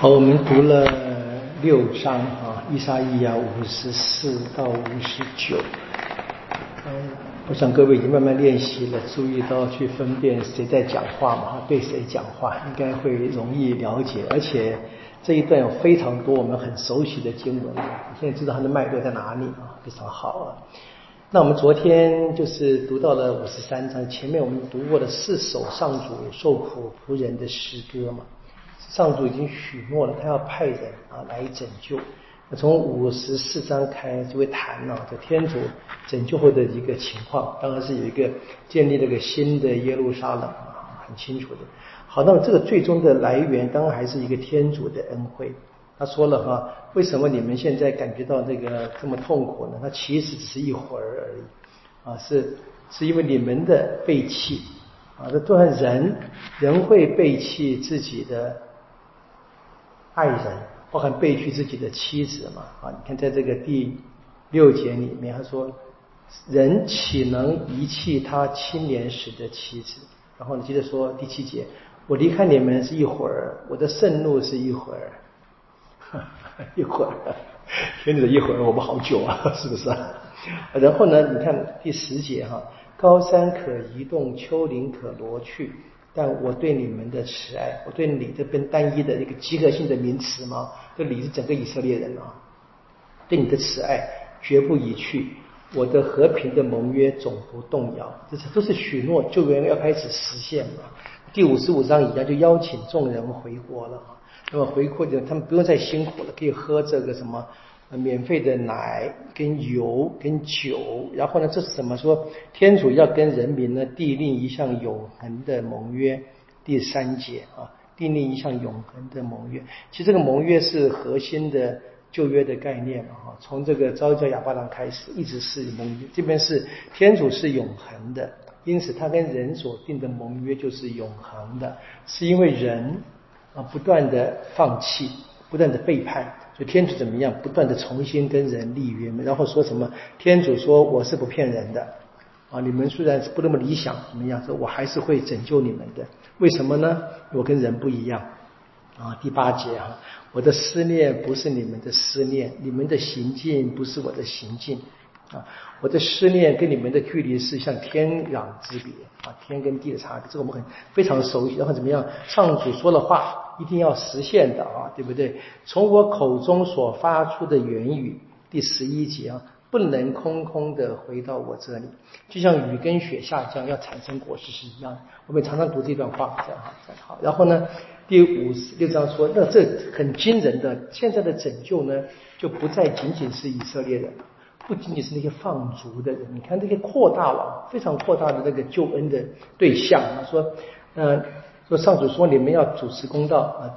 好，我们读了六章啊，伊莎伊亚五十四到五十九。嗯，我想各位已经慢慢练习了，注意到去分辨谁在讲话嘛，对谁讲话，应该会容易了解。而且这一段有非常多我们很熟悉的经文，现在知道它的脉络在哪里啊，非常好啊。那我们昨天就是读到了五十三章，前面我们读过的四首上主受苦仆人的诗歌嘛。上主已经许诺了，他要派人啊来拯救。从五十四章开就会谈了，这天主拯救后的一个情况，当然是有一个建立了个新的耶路撒冷啊，很清楚的。好，那么这个最终的来源，当然还是一个天主的恩惠。他说了哈，为什么你们现在感觉到这个这么痛苦呢？那其实只是一会儿而已啊，是是因为你们的背弃啊，这都是人人会背弃自己的。爱人，包含背弃自己的妻子嘛？啊，你看在这个第六节里面，他说：“人岂能遗弃他青年时的妻子？”然后你接着说第七节：“我离开你们是一会儿，我的盛怒是一会儿，一会儿，天主的一会儿，我们好久啊，是不是？”然后呢，你看第十节哈：“高山可移动，丘陵可挪去。”但我对你们的慈爱，我对你这边单一的一个集合性的名词吗？这你是整个以色列人啊，对你的慈爱绝不移去，我的和平的盟约总不动摇，这是都是许诺，救援要开始实现了。第五十五章一样，就邀请众人回国了啊。那么回国就他们不用再辛苦了，可以喝这个什么。免费的奶跟油跟酒，然后呢，这是什么？说天主要跟人民呢缔立一项永恒的盟约。第三节啊，订立一项永恒的盟约。其实这个盟约是核心的旧约的概念啊，从这个召叫亚巴郎开始，一直是盟约。这边是天主是永恒的，因此他跟人所定的盟约就是永恒的，是因为人啊不断的放弃，不断的背叛。就天主怎么样，不断的重新跟人立约，然后说什么？天主说我是不骗人的，啊，你们虽然是不那么理想，怎么样？说我还是会拯救你们的。为什么呢？我跟人不一样，啊，第八节啊，我的思念不是你们的思念，你们的行径不是我的行径。啊，我的思念跟你们的距离是像天壤之别啊，天跟地的差别，这个我们很非常熟悉。然后怎么样？上主说的话一定要实现的啊，对不对？从我口中所发出的言语，第十一节啊，不能空空的回到我这里，就像雨跟雪下降要产生果实是一样的。我们常常读这段话，这样哈，好。然后呢，第五十六章说，那这很惊人的，现在的拯救呢，就不再仅仅是以色列人。不仅仅是那些放逐的人，你看这些扩大了，非常扩大的那个救恩的对象。说，呃，说上主说你们要主持公道啊，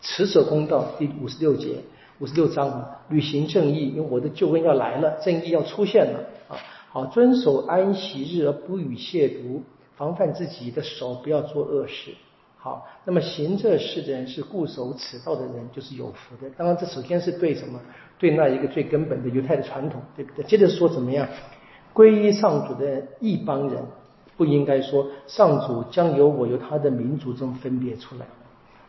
持守公道。第五十六节、五十六章啊，履行正义，因为我的救恩要来了，正义要出现了啊。好，遵守安息日而不予亵渎，防范自己的手不要做恶事。好，那么行这事的人是固守此道的人，就是有福的。当然，这首先是对什么？对那一个最根本的犹太的传统，对不对？接着说怎么样？皈依上主的一帮人，不应该说上主将由我由他的民族中分别出来。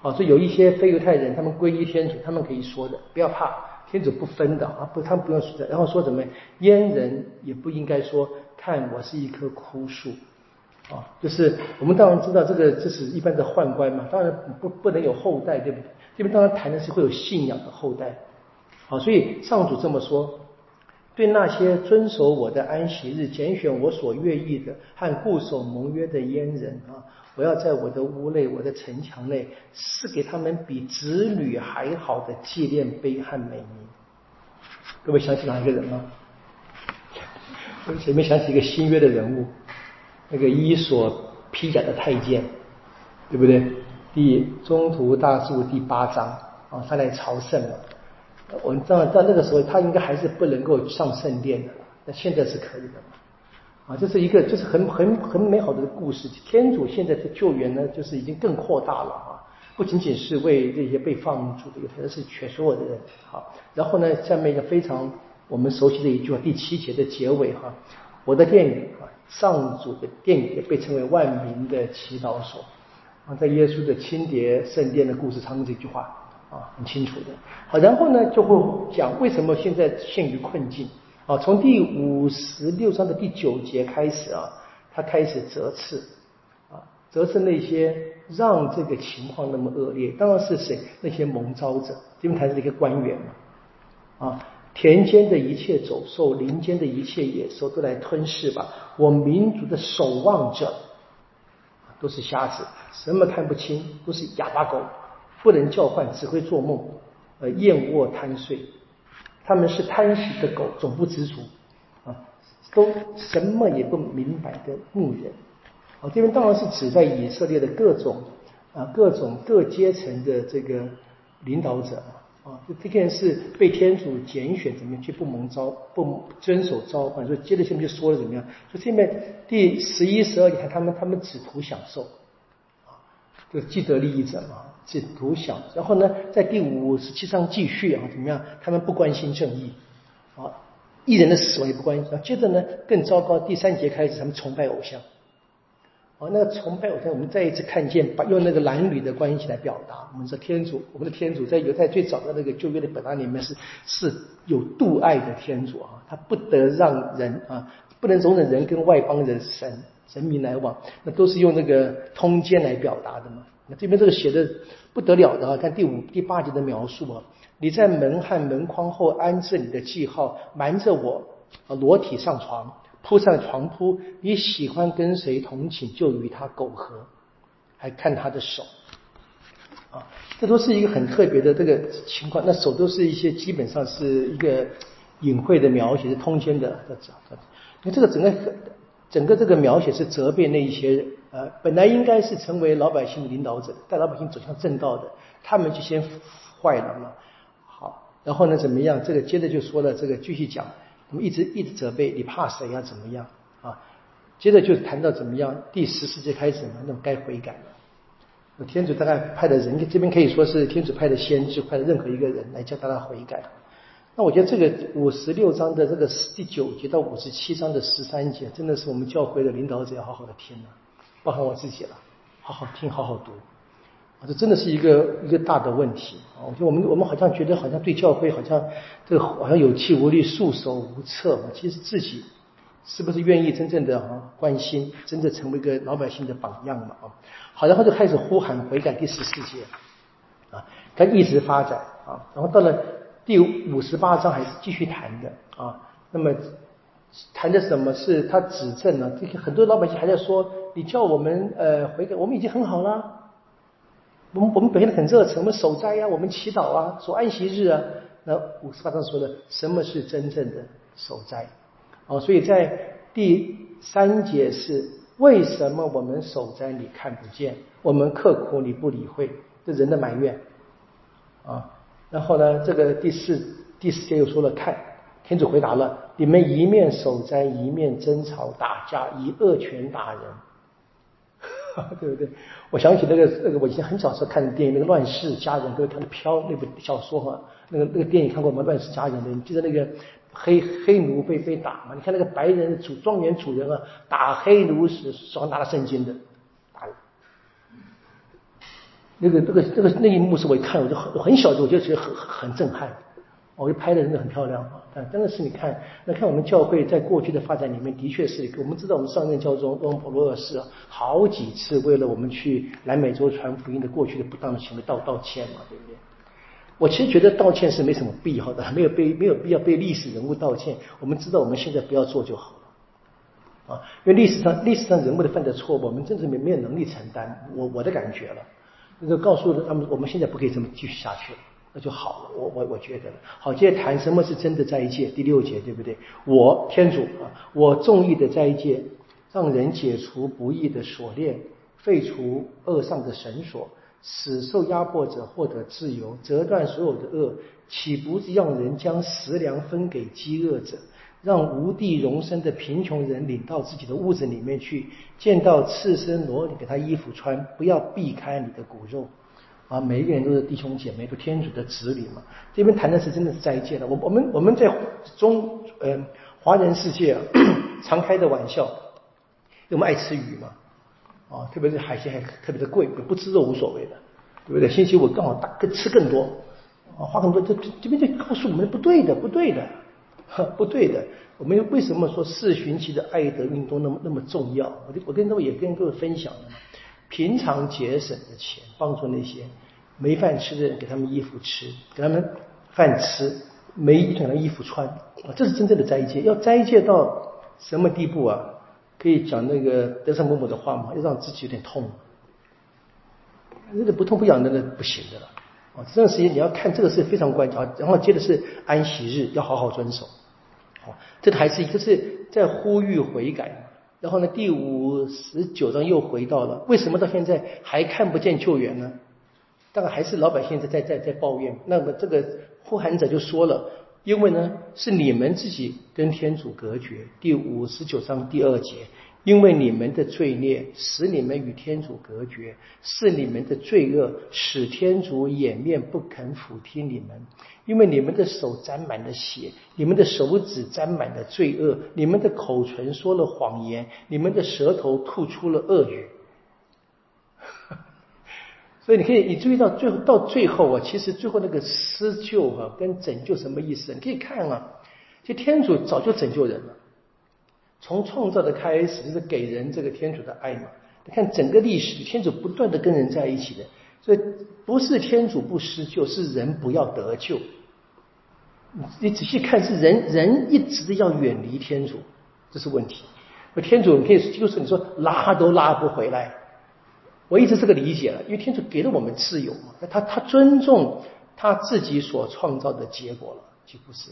好，所以有一些非犹太人，他们皈依天主，他们可以说的，不要怕，天主不分的啊，不，他们不用说的。然后说什么？阉人也不应该说，看我是一棵枯树。啊，就是我们当然知道这个，这是一般的宦官嘛，当然不不能有后代，对不对？这边当然谈的是会有信仰的后代。好，所以上主这么说，对那些遵守我的安息日、拣选我所愿意的和固守盟约的阉人啊，我要在我的屋内、我的城墙内赐给他们比子女还好的纪念碑和美名。各位想起哪一个人吗？前面想起一个新约的人物。那个伊索披甲的太监，对不对？第中途大树第八章啊，他来朝圣了。我们知道，在那个时候，他应该还是不能够上圣殿的。那现在是可以的啊，这是一个，就是很很很美好的故事。天主现在的救援呢，就是已经更扩大了啊，不仅仅是为这些被放逐的，而是全所有的人。好，然后呢，下面一个非常我们熟悉的一句话，第七节的结尾哈。我的殿宇啊，上主的殿宇也被称为万民的祈祷所啊，在耶稣的清洁圣殿的故事常用这句话啊，很清楚的。好，然后呢就会讲为什么现在陷于困境啊？从第五十六章的第九节开始啊，他开始责斥啊，责斥那些让这个情况那么恶劣。当然是谁？那些蒙招者，因为他是一个官员嘛啊。田间的一切走兽，林间的一切野兽，都来吞噬吧！我民族的守望者都是瞎子，什么看不清，都是哑巴狗，不能叫唤，只会做梦，呃，燕卧贪睡。他们是贪食的狗，总不知足啊，都什么也不明白的牧人。啊，这边当然是指在以色列的各种啊，各种各阶层的这个领导者。啊，就这个人是被天主拣选，怎么样去不蒙召、不遵守召唤？所以接着下面就说了怎么样？说这面第十一、十二，你看他们，他们只图享受，啊，就既得利益者嘛，只图享。然后呢，在第五十七章继续啊，怎么样？他们不关心正义，啊，艺人的死亡也不关心。接着呢，更糟糕，第三节开始，他们崇拜偶像。哦，那个崇拜偶像，我们再一次看见，把用那个男女的关系来表达。我们说天主，我们的天主在犹太最早的那个旧约的本案里面是是有度爱的天主啊，他不得让人啊，不能容忍人跟外邦人神神明来往，那都是用那个通奸来表达的嘛。那这边这个写的不得了的啊，看第五第八节的描述啊，你在门和门框后安置你的记号，瞒着我啊裸体上床。铺上床铺，你喜欢跟谁同寝就与他苟合，还看他的手，啊，这都是一个很特别的这个情况。那手都是一些基本上是一个隐晦的描写，是通奸的。你这个整个整个这个描写是责备那一些呃，本来应该是成为老百姓的领导者，带老百姓走向正道的，他们就先坏了嘛。好，然后呢怎么样？这个接着就说了，这个继续讲。我们一直一直责备你怕谁呀？怎么样啊？接着就谈到怎么样？第十世纪开始嘛，那么该悔改了。天主大概派的人，这边可以说是天主派的先知，派的任何一个人来叫大家悔改。那我觉得这个五十六章的这个第九节到五十七章的十三节，真的是我们教会的领导者要好好的听了，包含我自己了，好好听，好好读。啊这真的是一个一个大的问题啊！我觉得我们我们好像觉得好像对教会好像这个好像有气无力、束手无策。其实自己是不是愿意真正的啊关心，真的成为一个老百姓的榜样嘛？啊，好，然后就开始呼喊悔改第十四节啊，他一直发展啊，然后到了第五十八章还是继续谈的啊。那么谈的什么是他指证呢？这个很多老百姓还在说，你叫我们呃悔改，我们已经很好了。我们我们表现的很热诚，我们守斋呀，我们祈祷啊，守安息日啊。那五十八章说的什么是真正的守斋？哦，所以在第三节是为什么我们守斋你看不见，我们刻苦你不理会，这人的埋怨啊。然后呢，这个第四第四节又说了，看天主回答了，你们一面守斋，一面争吵打架，以恶拳打人。对不对？我想起那个那个，我以前很小时候看的电影，那个《乱世佳人》，各位看的《飘》那部小说哈，那个那个电影看过吗？《乱世佳人》的，你记得那个黑黑奴被被打吗？你看那个白人主庄园主人啊，打黑奴时手上拿了圣经的，打那个那个那个那一幕是我一看我就很很小的我就觉得很很震撼。我就拍的真的很漂亮啊！但真的是你看，那看我们教会在过去的发展里面，的确是我们知道，我们上任教宗欧普罗尔斯好几次为了我们去南美洲传福音的过去的不当的行为道道歉嘛，对不对？我其实觉得道歉是没什么必要的，没有被没有必要被历史人物道歉。我们知道我们现在不要做就好了啊，因为历史上历史上人物的犯的错误，我们真是没没有能力承担。我我的感觉了，那就告诉他们，我们现在不可以这么继续下去了。那就好了，我我我觉得好。接着谈什么是真的斋戒，第六节对不对？我天主啊，我众义的斋戒，让人解除不义的锁链，废除恶上的绳索，使受压迫者获得自由，折断所有的恶，岂不是让人将食粮分给饥饿者，让无地容身的贫穷人领到自己的屋子里面去，见到赤身裸体给他衣服穿，不要避开你的骨肉。啊，每一个人都是弟兄姐妹，都天主的子女嘛。这边谈的是真的是斋戒了。我我们我们在中呃华人世界啊，常开的玩笑，我们爱吃鱼嘛，啊，特别是海鲜还特别的贵，不吃肉无所谓的。对不对？星期五刚好大更吃更多，啊，花更多，这这边就告诉我们不对的，不对的，不对的。我们为什么说四旬期的爱德运动那么那么重要？我我跟各位也跟各位分享了，平常节省的钱，帮助那些没饭吃的人，给他们衣服吃，给他们饭吃，没一件衣服穿，啊，这是真正的斋戒。要斋戒到什么地步啊？可以讲那个德胜某某的话吗？要让自己有点痛，那个不痛不痒的那不行的了。啊，这段时间你要看这个是非常关键啊。然后接的是安息日，要好好遵守。好，这还是一个是在呼吁悔改。然后呢，第五十九章又回到了，为什么到现在还看不见救援呢？大概还是老百姓在在在在抱怨。那么这个呼喊者就说了，因为呢是你们自己跟天主隔绝。第五十九章第二节。因为你们的罪孽使你们与天主隔绝，是你们的罪恶使天主掩面不肯俯听你们。因为你们的手沾满了血，你们的手指沾满了罪恶，你们的口唇说了谎言，你们的舌头吐出了恶语。所以你可以，你注意到最后到最后啊，其实最后那个施救啊跟拯救什么意思？你可以看啊，就天主早就拯救人了。从创造的开始就是给人这个天主的爱嘛。你看整个历史，天主不断的跟人在一起的，所以不是天主不施救，是人不要得救。你仔细看，是人人一直要远离天主，这是问题。天主你可以就是你说拉都拉不回来。我一直这个理解了，因为天主给了我们自由嘛，那他他尊重他自己所创造的结果了，几乎是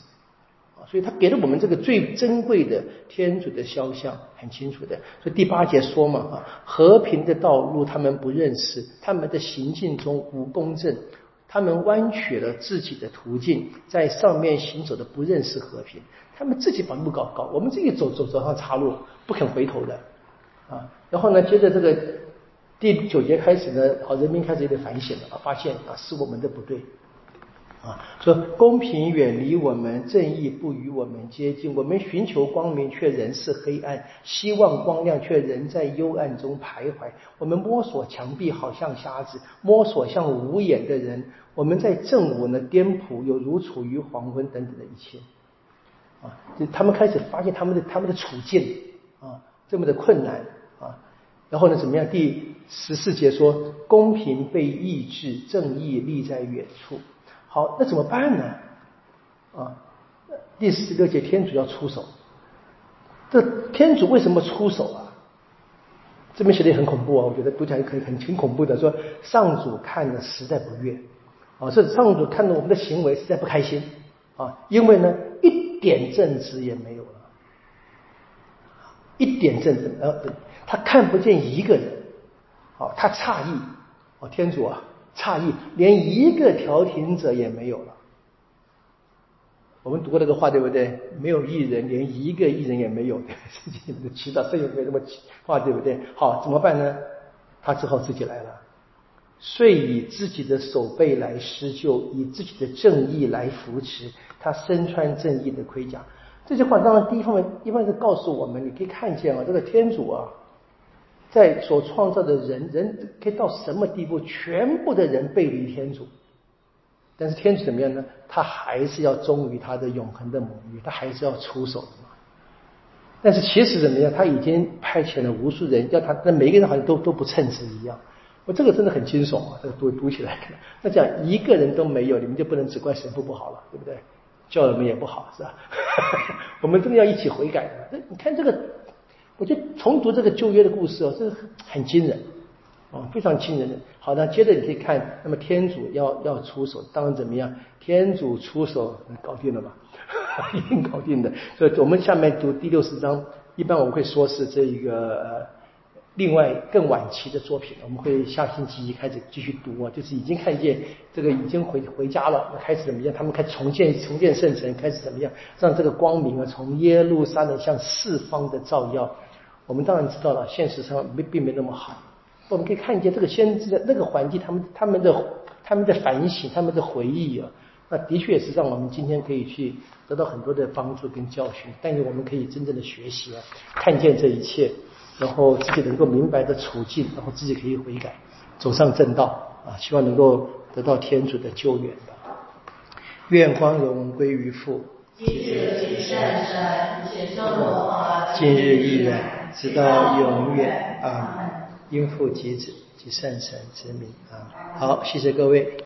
啊？所以他给了我们这个最珍贵的天主的肖像，很清楚的。所以第八节说嘛，啊，和平的道路他们不认识，他们的行径中无公正，他们弯曲了自己的途径，在上面行走的不认识和平，他们自己把路搞搞，我们自己走走走上岔路，不肯回头的，啊，然后呢，接着这个第九节开始呢，好，人民开始有点反省了，啊，发现啊是我们的不对。啊，说公平远离我们，正义不与我们接近。我们寻求光明，却仍是黑暗；希望光亮，却仍在幽暗中徘徊。我们摸索墙壁，好像瞎子；摸索像无眼的人。我们在正午呢，颠仆，有如处于黄昏等等的一切。啊，就他们开始发现他们的他们的处境啊，这么的困难啊。然后呢，怎么样？第十四节说，公平被抑制，正义立在远处。好，那怎么办呢？啊，第十六节天主要出手。这天主为什么出手啊？这边写的也很恐怖啊，我觉得读起来可以很挺恐怖的。说上主看了实在不悦，啊，是上主看到我们的行为实在不开心啊，因为呢一点正直也没有了，一点正直，呃，他看不见一个人，啊，他诧异，哦，天主啊。诧异，连一个调停者也没有了。我们读过那个话，对不对？没有艺人，连一个艺人也没有。圣经里面的祈祷，圣经里面这么话，对不对？好，怎么办呢？他只好自己来了，遂以自己的手背来施救，以自己的正义来扶持。他身穿正义的盔甲。这句话当然第一方面，一般是告诉我们，你可以看见啊，这个天主啊。在所创造的人，人可以到什么地步？全部的人背离天主，但是天主怎么样呢？他还是要忠于他的永恒的母语，他还是要出手的嘛。但是其实怎么样？他已经派遣了无数人，要他，那每一个人好像都都不称职一样。我这个真的很惊悚啊！这个读读起来，那这样一个人都没有，你们就不能只怪神父不好了，对不对？教友们也不好，是吧？我们真的要一起悔改的。那你看这个。我就重读这个旧约的故事哦，这个很惊人，啊，非常惊人的。好的，接着你可以看，那么天主要要出手，当然怎么样？天主出手搞定了吧？一定搞定的。所以我们下面读第六十章，一般我们会说是这一个另外更晚期的作品，我们会下星期一开始继续读啊，就是已经看见这个已经回回家了，开始怎么样？他们开始重建重建圣城，开始怎么样？让这个光明啊从耶路撒冷向四方的照耀。我们当然知道了，现实上没并没那么好。我们可以看见这个先知的那个环境，他们他们的他们的反省，他们的回忆啊，那的确是让我们今天可以去得到很多的帮助跟教训。但是我们可以真正的学习啊，看见这一切，然后自己能够明白的处境，然后自己可以悔改，走上正道。啊，希望能够得到天主的救援吧。愿光荣归于父，今日及圣神，且圣罗今日依然，直到永远啊！应父及子及圣神之名啊！好，谢谢各位。